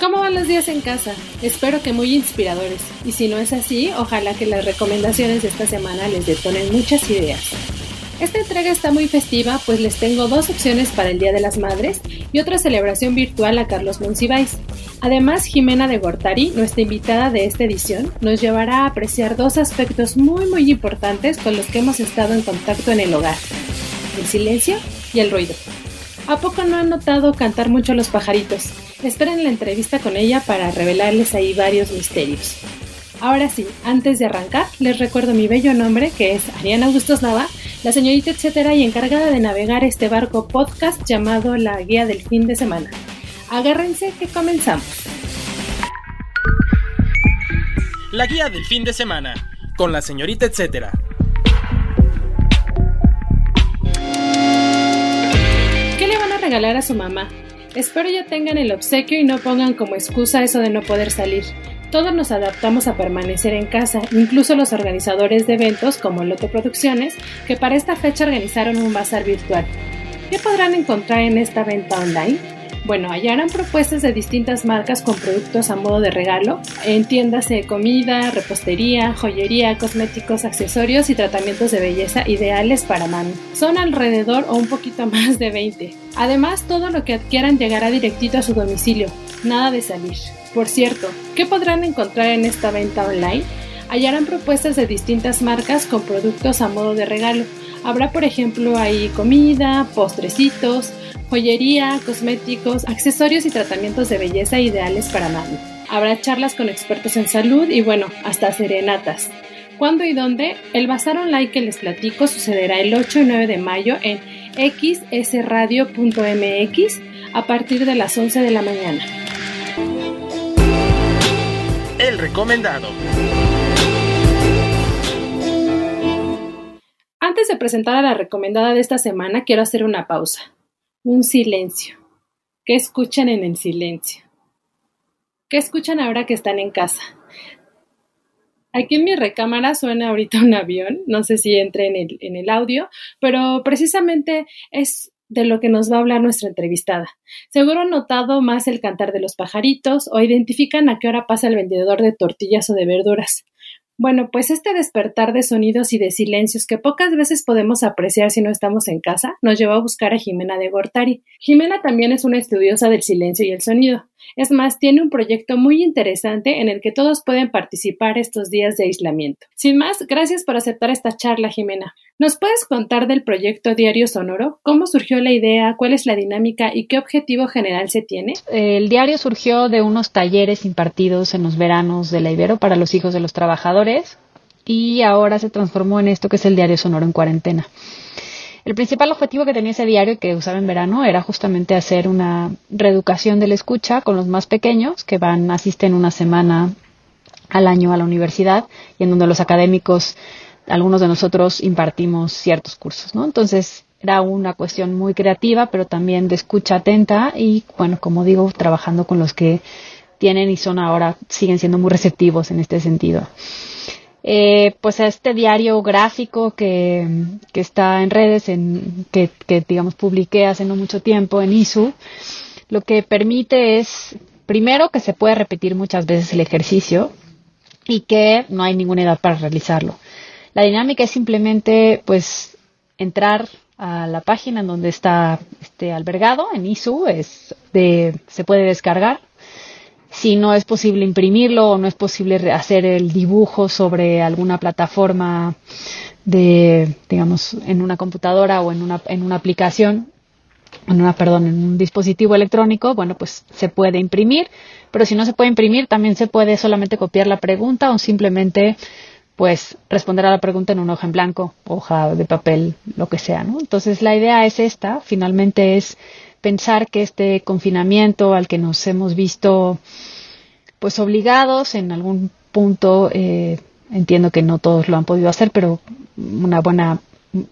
¿Cómo van los días en casa? Espero que muy inspiradores. Y si no es así, ojalá que las recomendaciones de esta semana les detonen muchas ideas. Esta entrega está muy festiva, pues les tengo dos opciones para el Día de las Madres y otra celebración virtual a Carlos Monsiváis. Además, Jimena de Gortari, nuestra invitada de esta edición, nos llevará a apreciar dos aspectos muy muy importantes con los que hemos estado en contacto en el hogar. El silencio y el ruido. ¿A poco no han notado cantar mucho los pajaritos? Esperen la entrevista con ella para revelarles ahí varios misterios. Ahora sí, antes de arrancar, les recuerdo mi bello nombre, que es Ariana Augustos Nava, la señorita etcétera y encargada de navegar este barco podcast llamado La Guía del Fin de Semana. Agárrense que comenzamos. La Guía del Fin de Semana, con la señorita etcétera. Regalar a su mamá? Espero ya tengan el obsequio y no pongan como excusa eso de no poder salir. Todos nos adaptamos a permanecer en casa, incluso los organizadores de eventos como Lote Producciones, que para esta fecha organizaron un bazar virtual. ¿Qué podrán encontrar en esta venta online? Bueno, hallarán propuestas de distintas marcas con productos a modo de regalo, en tiendas de comida, repostería, joyería, cosméticos, accesorios y tratamientos de belleza ideales para mami. Son alrededor o un poquito más de 20. Además, todo lo que adquieran llegará directito a su domicilio, nada de salir. Por cierto, ¿qué podrán encontrar en esta venta online? Hallarán propuestas de distintas marcas con productos a modo de regalo. Habrá, por ejemplo, ahí comida, postrecitos, joyería, cosméticos, accesorios y tratamientos de belleza ideales para mami. Habrá charlas con expertos en salud y bueno, hasta serenatas. ¿Cuándo y dónde? El bazar online que les platico sucederá el 8 y 9 de mayo en xsradio.mx a partir de las 11 de la mañana. El recomendado. Antes de presentar a la recomendada de esta semana, quiero hacer una pausa. Un silencio. ¿Qué escuchan en el silencio? ¿Qué escuchan ahora que están en casa? Aquí en mi recámara suena ahorita un avión, no sé si entre en el, en el audio, pero precisamente es de lo que nos va a hablar nuestra entrevistada. Seguro han notado más el cantar de los pajaritos o identifican a qué hora pasa el vendedor de tortillas o de verduras. Bueno, pues este despertar de sonidos y de silencios que pocas veces podemos apreciar si no estamos en casa, nos llevó a buscar a Jimena de Gortari. Jimena también es una estudiosa del silencio y el sonido. Es más, tiene un proyecto muy interesante en el que todos pueden participar estos días de aislamiento. Sin más, gracias por aceptar esta charla, Jimena. ¿Nos puedes contar del proyecto Diario Sonoro? ¿Cómo surgió la idea? ¿Cuál es la dinámica? ¿Y qué objetivo general se tiene? El diario surgió de unos talleres impartidos en los veranos de la Ibero para los hijos de los trabajadores y ahora se transformó en esto que es el diario sonoro en cuarentena. El principal objetivo que tenía ese diario que usaba en verano era justamente hacer una reeducación de la escucha con los más pequeños que van, asisten una semana al año a la universidad y en donde los académicos, algunos de nosotros impartimos ciertos cursos, ¿no? Entonces era una cuestión muy creativa, pero también de escucha atenta y, bueno, como digo, trabajando con los que tienen y son ahora, siguen siendo muy receptivos en este sentido eh, pues este diario gráfico que, que está en redes, en, que, que, digamos publiqué hace no mucho tiempo en ISU, lo que permite es, primero, que se puede repetir muchas veces el ejercicio y que no hay ninguna edad para realizarlo. La dinámica es simplemente, pues, entrar a la página en donde está este albergado, en ISU, es de, se puede descargar si no es posible imprimirlo o no es posible hacer el dibujo sobre alguna plataforma de, digamos, en una computadora o en una, en una aplicación, en una, perdón, en un dispositivo electrónico, bueno, pues se puede imprimir, pero si no se puede imprimir, también se puede solamente copiar la pregunta o simplemente pues responder a la pregunta en una hoja en blanco, hoja de papel, lo que sea, ¿no? Entonces la idea es esta, finalmente es pensar que este confinamiento al que nos hemos visto pues obligados en algún punto, eh, entiendo que no todos lo han podido hacer, pero una buena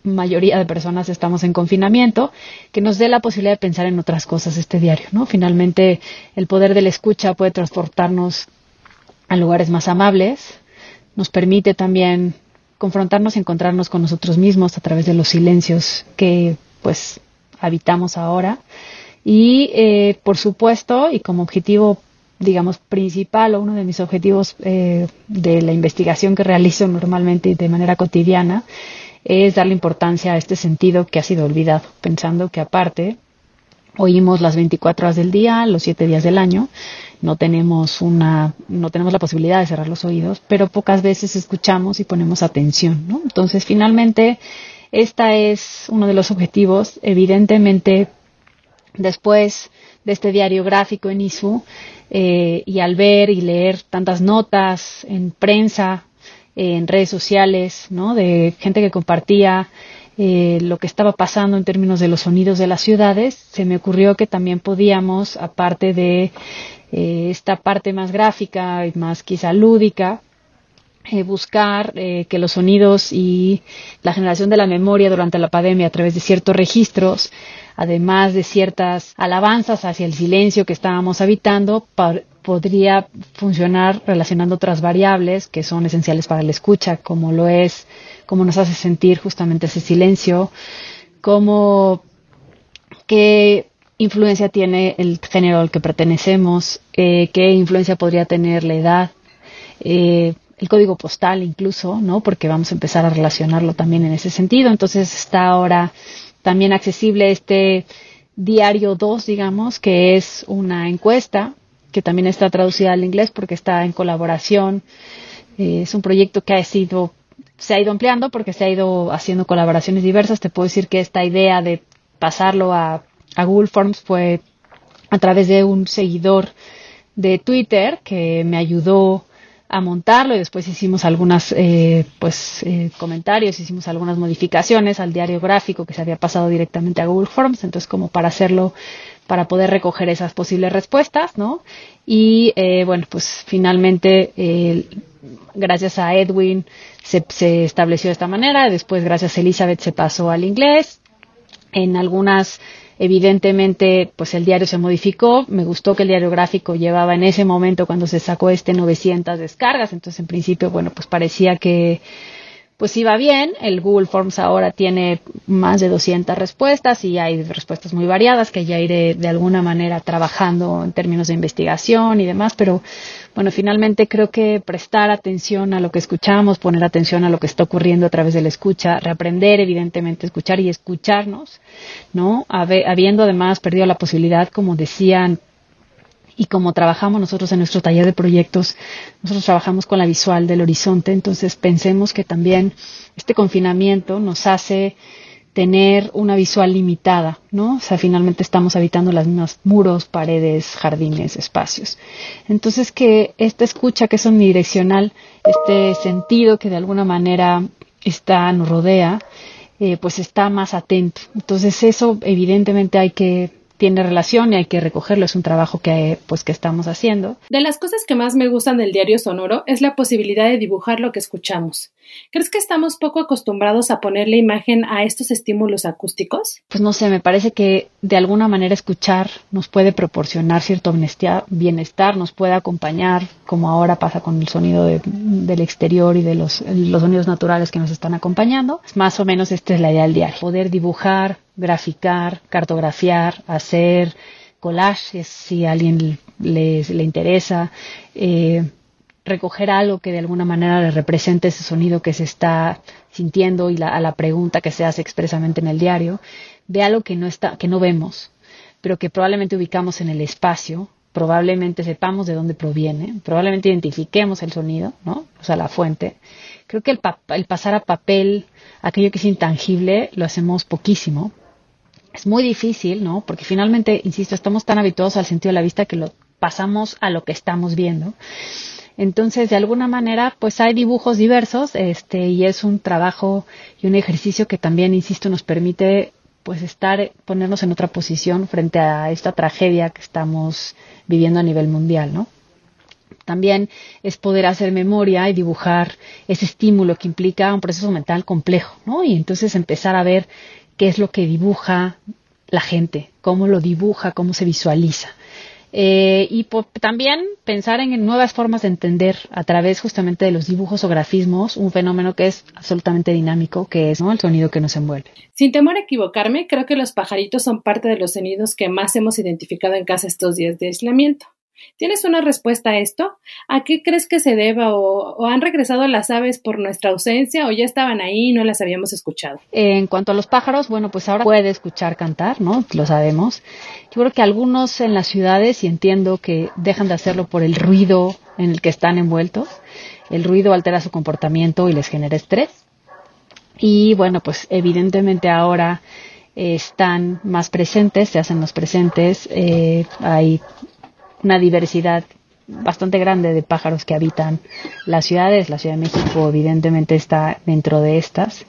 mayoría de personas estamos en confinamiento, que nos dé la posibilidad de pensar en otras cosas este diario, ¿no? Finalmente, el poder de la escucha puede transportarnos a lugares más amables, nos permite también confrontarnos y encontrarnos con nosotros mismos a través de los silencios que, pues, habitamos ahora. Y, eh, por supuesto, y como objetivo, digamos, principal o uno de mis objetivos eh, de la investigación que realizo normalmente y de manera cotidiana, es darle importancia a este sentido que ha sido olvidado, pensando que aparte oímos las 24 horas del día, los 7 días del año, no tenemos una no tenemos la posibilidad de cerrar los oídos, pero pocas veces escuchamos y ponemos atención, ¿no? Entonces, finalmente esta es uno de los objetivos. Evidentemente, después de este diario gráfico en ISU, eh, y al ver y leer tantas notas en prensa, en redes sociales, ¿no? de gente que compartía eh, lo que estaba pasando en términos de los sonidos de las ciudades, se me ocurrió que también podíamos, aparte de eh, esta parte más gráfica y más quizá lúdica, eh, buscar eh, que los sonidos y la generación de la memoria durante la pandemia a través de ciertos registros, además de ciertas alabanzas hacia el silencio que estábamos habitando, podría funcionar relacionando otras variables que son esenciales para la escucha, como lo es, cómo nos hace sentir justamente ese silencio, cómo qué influencia tiene el género al que pertenecemos, eh, qué influencia podría tener la edad, eh, el código postal incluso, ¿no? Porque vamos a empezar a relacionarlo también en ese sentido. Entonces está ahora también accesible este diario 2, digamos, que es una encuesta que también está traducida al inglés porque está en colaboración. Eh, es un proyecto que ha sido se ha ido ampliando porque se ha ido haciendo colaboraciones diversas. Te puedo decir que esta idea de pasarlo a, a Google Forms fue a través de un seguidor de Twitter que me ayudó a montarlo y después hicimos algunas eh, pues eh, comentarios hicimos algunas modificaciones al diario gráfico que se había pasado directamente a Google Forms entonces como para hacerlo para poder recoger esas posibles respuestas no y eh, bueno pues finalmente gracias a Edwin se, se estableció de esta manera después gracias a Elizabeth se pasó al inglés. En algunas Evidentemente, pues el diario se modificó. Me gustó que el diario gráfico llevaba en ese momento cuando se sacó este 900 descargas. Entonces, en principio, bueno, pues parecía que pues iba bien. El Google Forms ahora tiene más de 200 respuestas y hay respuestas muy variadas que ya iré de alguna manera trabajando en términos de investigación y demás, pero bueno, finalmente creo que prestar atención a lo que escuchamos, poner atención a lo que está ocurriendo a través de la escucha, reaprender evidentemente escuchar y escucharnos, ¿no? Habiendo además perdido la posibilidad, como decían y como trabajamos nosotros en nuestro taller de proyectos, nosotros trabajamos con la visual del horizonte, entonces pensemos que también este confinamiento nos hace tener una visual limitada, ¿no? O sea, finalmente estamos habitando las mismas muros, paredes, jardines, espacios. Entonces que esta escucha que es omnidireccional, este sentido que de alguna manera está, nos rodea, eh, pues está más atento. Entonces eso evidentemente hay que tiene relación y hay que recogerlo. Es un trabajo que, pues, que estamos haciendo. De las cosas que más me gustan del diario sonoro es la posibilidad de dibujar lo que escuchamos. ¿Crees que estamos poco acostumbrados a ponerle imagen a estos estímulos acústicos? Pues no sé, me parece que de alguna manera escuchar nos puede proporcionar cierto bienestar, nos puede acompañar, como ahora pasa con el sonido del exterior y de los, los sonidos naturales que nos están acompañando. Más o menos esta es la idea del diario, poder dibujar, graficar, cartografiar, hacer collages si a alguien le, le interesa, eh, recoger algo que de alguna manera le represente ese sonido que se está sintiendo y a la pregunta que se hace expresamente en el diario, de algo que no está, que no vemos, pero que probablemente ubicamos en el espacio, probablemente sepamos de dónde proviene, probablemente identifiquemos el sonido, ¿no? O sea, la fuente. Creo que el, el pasar a papel, aquello que es intangible, lo hacemos poquísimo es muy difícil, ¿no? Porque finalmente, insisto, estamos tan habituados al sentido de la vista que lo pasamos a lo que estamos viendo. Entonces, de alguna manera, pues hay dibujos diversos, este, y es un trabajo y un ejercicio que también, insisto, nos permite pues estar, ponernos en otra posición frente a esta tragedia que estamos viviendo a nivel mundial, ¿no? También es poder hacer memoria y dibujar ese estímulo que implica un proceso mental complejo, ¿no? Y entonces empezar a ver qué es lo que dibuja la gente, cómo lo dibuja, cómo se visualiza. Eh, y también pensar en nuevas formas de entender a través justamente de los dibujos o grafismos un fenómeno que es absolutamente dinámico, que es el sonido que nos envuelve. Sin temor a equivocarme, creo que los pajaritos son parte de los sonidos que más hemos identificado en casa estos días de aislamiento. ¿Tienes una respuesta a esto? ¿A qué crees que se deba o, han regresado las aves por nuestra ausencia o ya estaban ahí y no las habíamos escuchado? En cuanto a los pájaros, bueno, pues ahora puede escuchar cantar, ¿no? Lo sabemos. Yo creo que algunos en las ciudades, y entiendo que dejan de hacerlo por el ruido en el que están envueltos, el ruido altera su comportamiento y les genera estrés. Y bueno, pues evidentemente ahora están más presentes, se hacen más presentes, eh, hay una diversidad bastante grande de pájaros que habitan las ciudades. La Ciudad de México evidentemente está dentro de estas.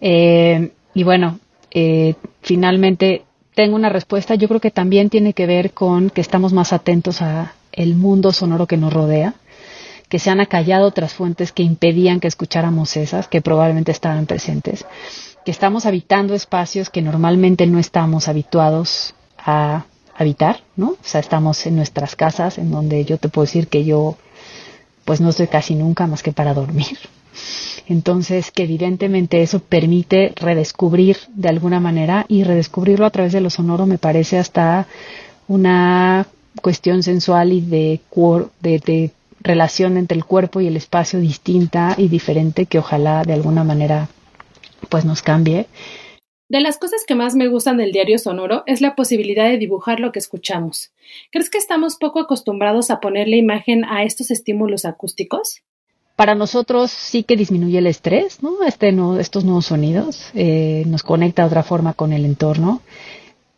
Eh, y bueno, eh, finalmente tengo una respuesta. Yo creo que también tiene que ver con que estamos más atentos a el mundo sonoro que nos rodea, que se han acallado otras fuentes que impedían que escucháramos esas, que probablemente estaban presentes, que estamos habitando espacios que normalmente no estamos habituados a habitar, ¿no? O sea, estamos en nuestras casas, en donde yo te puedo decir que yo, pues no estoy casi nunca más que para dormir. Entonces, que evidentemente eso permite redescubrir de alguna manera y redescubrirlo a través de lo sonoro me parece hasta una cuestión sensual y de, de, de relación entre el cuerpo y el espacio distinta y diferente que ojalá de alguna manera pues nos cambie de las cosas que más me gustan del diario sonoro es la posibilidad de dibujar lo que escuchamos. ¿Crees que estamos poco acostumbrados a ponerle imagen a estos estímulos acústicos? Para nosotros sí que disminuye el estrés, ¿no? Este estos nuevos sonidos eh, nos conecta de otra forma con el entorno.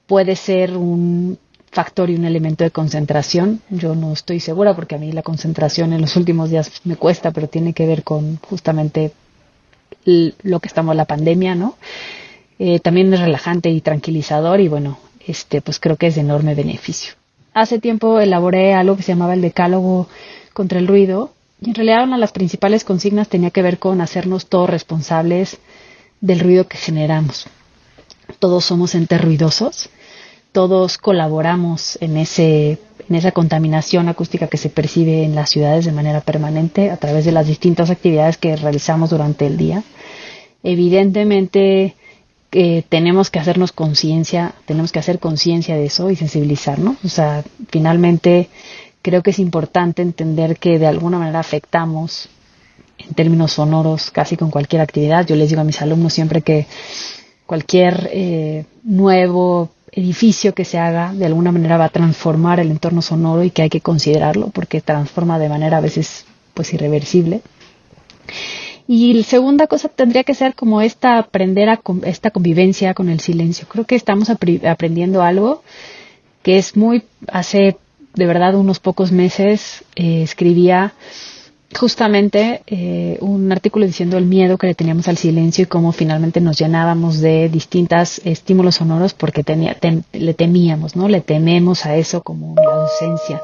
Puede ser un factor y un elemento de concentración. Yo no estoy segura porque a mí la concentración en los últimos días me cuesta, pero tiene que ver con justamente lo que estamos la pandemia, ¿no? Eh, también es relajante y tranquilizador y bueno, este, pues creo que es de enorme beneficio. Hace tiempo elaboré algo que se llamaba el decálogo contra el ruido y en realidad una de las principales consignas tenía que ver con hacernos todos responsables del ruido que generamos. Todos somos entes ruidosos, todos colaboramos en ese en esa contaminación acústica que se percibe en las ciudades de manera permanente a través de las distintas actividades que realizamos durante el día. Evidentemente, tenemos que hacernos conciencia, tenemos que hacer conciencia de eso y sensibilizarnos. O sea, finalmente creo que es importante entender que de alguna manera afectamos en términos sonoros casi con cualquier actividad. Yo les digo a mis alumnos siempre que cualquier eh, nuevo edificio que se haga de alguna manera va a transformar el entorno sonoro y que hay que considerarlo porque transforma de manera a veces pues irreversible. Y la segunda cosa tendría que ser como esta aprender a esta convivencia con el silencio. Creo que estamos aprendiendo algo que es muy hace de verdad unos pocos meses eh, escribía justamente eh, un artículo diciendo el miedo que le teníamos al silencio y cómo finalmente nos llenábamos de distintos estímulos sonoros porque tenía, le temíamos, ¿no? Le tememos a eso como la ausencia.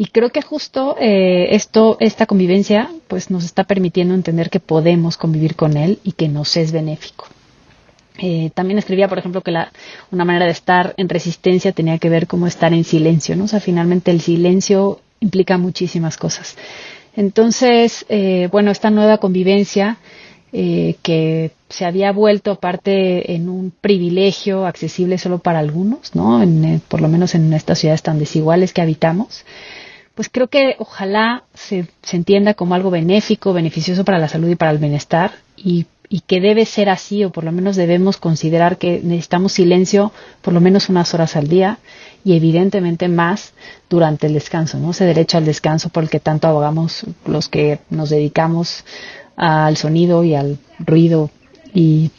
Y creo que justo eh, esto, esta convivencia, pues nos está permitiendo entender que podemos convivir con él y que nos es benéfico. Eh, también escribía, por ejemplo, que la, una manera de estar en resistencia tenía que ver como estar en silencio, ¿no? O sea, finalmente el silencio implica muchísimas cosas. Entonces, eh, bueno, esta nueva convivencia que se había vuelto aparte en un privilegio accesible solo para algunos, ¿no? por lo menos en estas ciudades tan desiguales que habitamos, pues creo que ojalá se, se, entienda como algo benéfico, beneficioso para la salud y para el bienestar y, y, que debe ser así o por lo menos debemos considerar que necesitamos silencio por lo menos unas horas al día y evidentemente más durante el descanso, ¿no? Ese derecho al descanso por el que tanto abogamos los que nos dedicamos al sonido y al ruido y,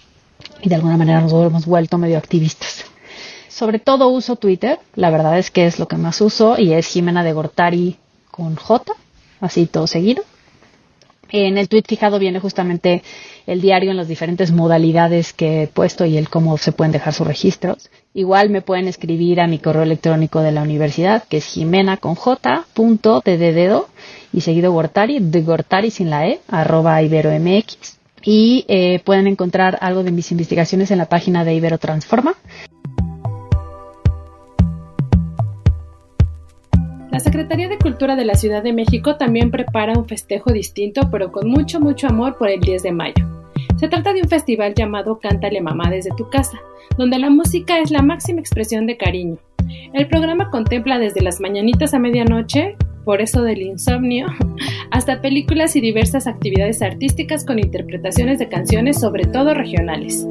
y de alguna manera nos hemos vuelto medio activistas. Sobre todo uso Twitter, la verdad es que es lo que más uso y es Jimena de Gortari con J. así todo seguido. En el tweet fijado viene justamente el diario en las diferentes modalidades que he puesto y el cómo se pueden dejar sus registros. Igual me pueden escribir a mi correo electrónico de la universidad, que es jimena con j, punto, de, dedo, y seguido Gortari, de Gortari sin la e, arroba iberomx. Y eh, pueden encontrar algo de mis investigaciones en la página de Ibero Transforma. La Secretaría de Cultura de la Ciudad de México también prepara un festejo distinto, pero con mucho, mucho amor por el 10 de mayo. Se trata de un festival llamado Cántale Mamá desde tu casa, donde la música es la máxima expresión de cariño. El programa contempla desde las mañanitas a medianoche por eso del insomnio, hasta películas y diversas actividades artísticas con interpretaciones de canciones, sobre todo regionales.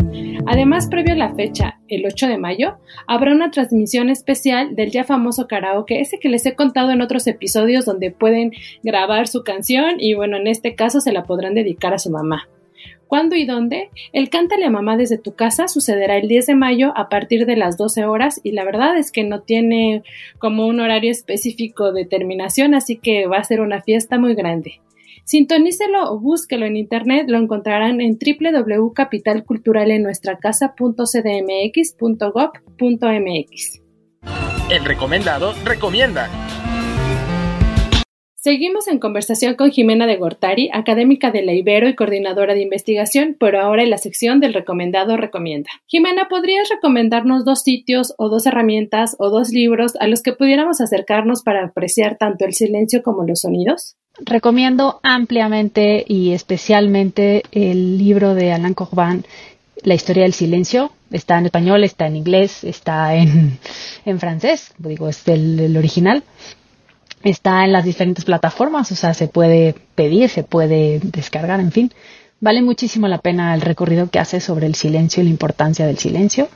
Además, previo a la fecha, el 8 de mayo, habrá una transmisión especial del ya famoso karaoke, ese que les he contado en otros episodios donde pueden grabar su canción y bueno, en este caso se la podrán dedicar a su mamá. ¿Cuándo y dónde? El Cántale a Mamá desde tu casa sucederá el 10 de mayo a partir de las 12 horas y la verdad es que no tiene como un horario específico de terminación, así que va a ser una fiesta muy grande. Sintonícelo o búsquelo en internet, lo encontrarán en www.capitalculturalenuestracasa.cdmx.gov.mx. El recomendado recomienda. Seguimos en conversación con Jimena de Gortari, académica de la Ibero y coordinadora de investigación, pero ahora en la sección del recomendado recomienda. Jimena, ¿podrías recomendarnos dos sitios o dos herramientas o dos libros a los que pudiéramos acercarnos para apreciar tanto el silencio como los sonidos? Recomiendo ampliamente y especialmente el libro de Alain Corbin, La historia del silencio. Está en español, está en inglés, está en, francés, digo, es el original Está en las diferentes plataformas, o sea, se puede pedir, se puede descargar, en fin. Vale muchísimo la pena el recorrido que hace sobre el silencio y la importancia del silencio.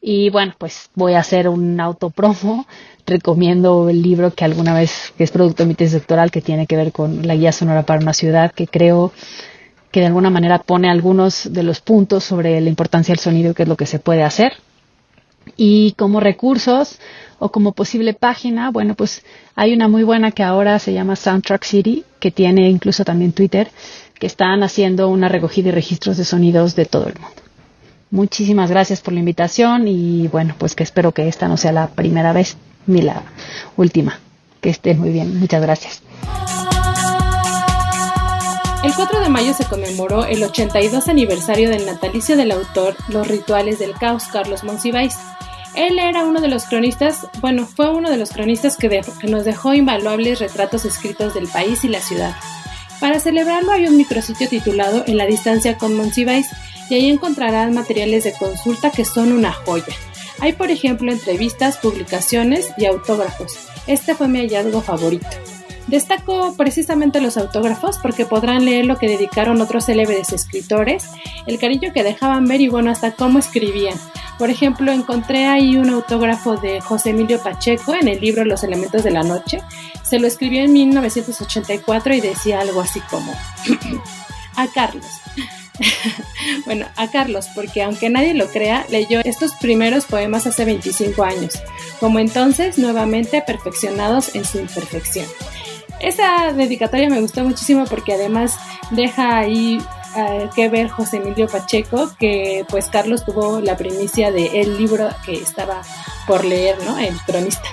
Y bueno, pues voy a hacer un autopromo. Recomiendo el libro que alguna vez, que es producto de mi tesis doctoral, que tiene que ver con la guía sonora para una ciudad, que creo que de alguna manera pone algunos de los puntos sobre la importancia del sonido, que es lo que se puede hacer. Y como recursos, o como posible página, bueno, pues hay una muy buena que ahora se llama Soundtrack City, que tiene incluso también Twitter, que están haciendo una recogida y registros de sonidos de todo el mundo. Muchísimas gracias por la invitación y bueno, pues que espero que esta no sea la primera vez ni la última. Que esté muy bien. Muchas gracias. El 4 de mayo se conmemoró el 82 aniversario del natalicio del autor Los Rituales del Caos, Carlos Monsiváis. Él era uno de los cronistas, bueno, fue uno de los cronistas que, nos dejó invaluables retratos escritos del país y la ciudad. Para celebrarlo hay un micrositio titulado En la distancia con Monsiváis y ahí encontrarán materiales de consulta que son una joya. Hay por ejemplo entrevistas, publicaciones y autógrafos. Este fue mi hallazgo favorito. Destaco precisamente los autógrafos porque podrán leer lo que dedicaron otros célebres escritores, el cariño que dejaban ver y bueno, hasta cómo escribían. Por ejemplo, encontré ahí un autógrafo de José Emilio Pacheco en el libro Los Elementos de la Noche. Se lo escribió en 1984 y decía algo así como a Carlos. bueno, a Carlos, porque aunque nadie lo crea, leyó estos primeros poemas hace 25 años, como entonces nuevamente perfeccionados en su imperfección. Esa dedicatoria me gustó muchísimo porque además deja ahí que ver José Emilio Pacheco, que pues Carlos tuvo la primicia del el libro que estaba por leer, ¿no? El cronista.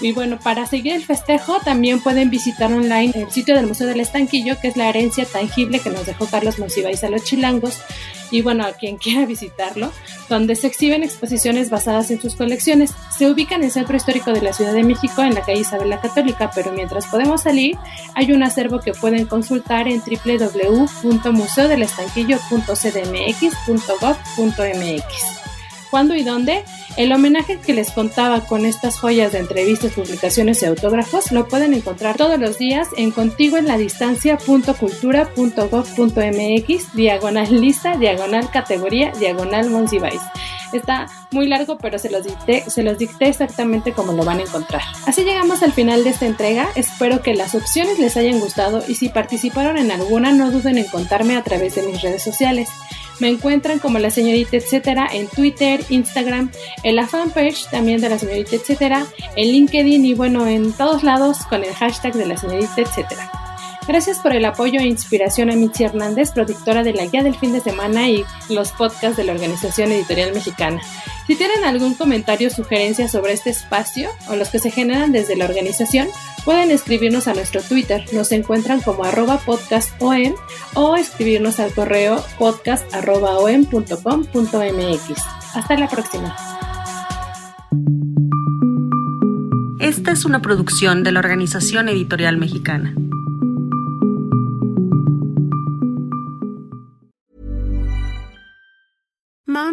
Y bueno, para seguir el festejo también pueden visitar online el sitio del Museo del Estanquillo, que es la herencia tangible que nos dejó Carlos Monsiváis a los chilangos. Y bueno, a quien quiera visitarlo, donde se exhiben exposiciones basadas en sus colecciones. Se ubica en el Centro Histórico de la Ciudad de México, en la calle Isabel la Católica, pero mientras podemos salir, hay un acervo que pueden consultar en www.museodelestanquillo.cdmx.gov.mx. ¿Cuándo y dónde? El homenaje que les contaba con estas joyas de entrevistas, publicaciones y autógrafos lo pueden encontrar todos los días en contigo en la distancia.cultura.gov.mx, diagonal lista, diagonal categoría, diagonal Monsiváis. Está muy largo, pero se los, dicté, se los dicté exactamente como lo van a encontrar. Así llegamos al final de esta entrega. Espero que las opciones les hayan gustado y si participaron en alguna, no duden en contarme a través de mis redes sociales. Me encuentran como la señorita etcétera en Twitter, Instagram, en la fanpage también de la señorita etcétera, en LinkedIn y bueno, en todos lados con el hashtag de la señorita etcétera. Gracias por el apoyo e inspiración a Michi Hernández, productora de la Guía del Fin de Semana y los podcasts de la Organización Editorial Mexicana. Si tienen algún comentario o sugerencia sobre este espacio o los que se generan desde la organización, pueden escribirnos a nuestro Twitter. Nos encuentran como arroba podcastom o escribirnos al correo podcast.om.com.mx. Hasta la próxima. Esta es una producción de la Organización Editorial Mexicana.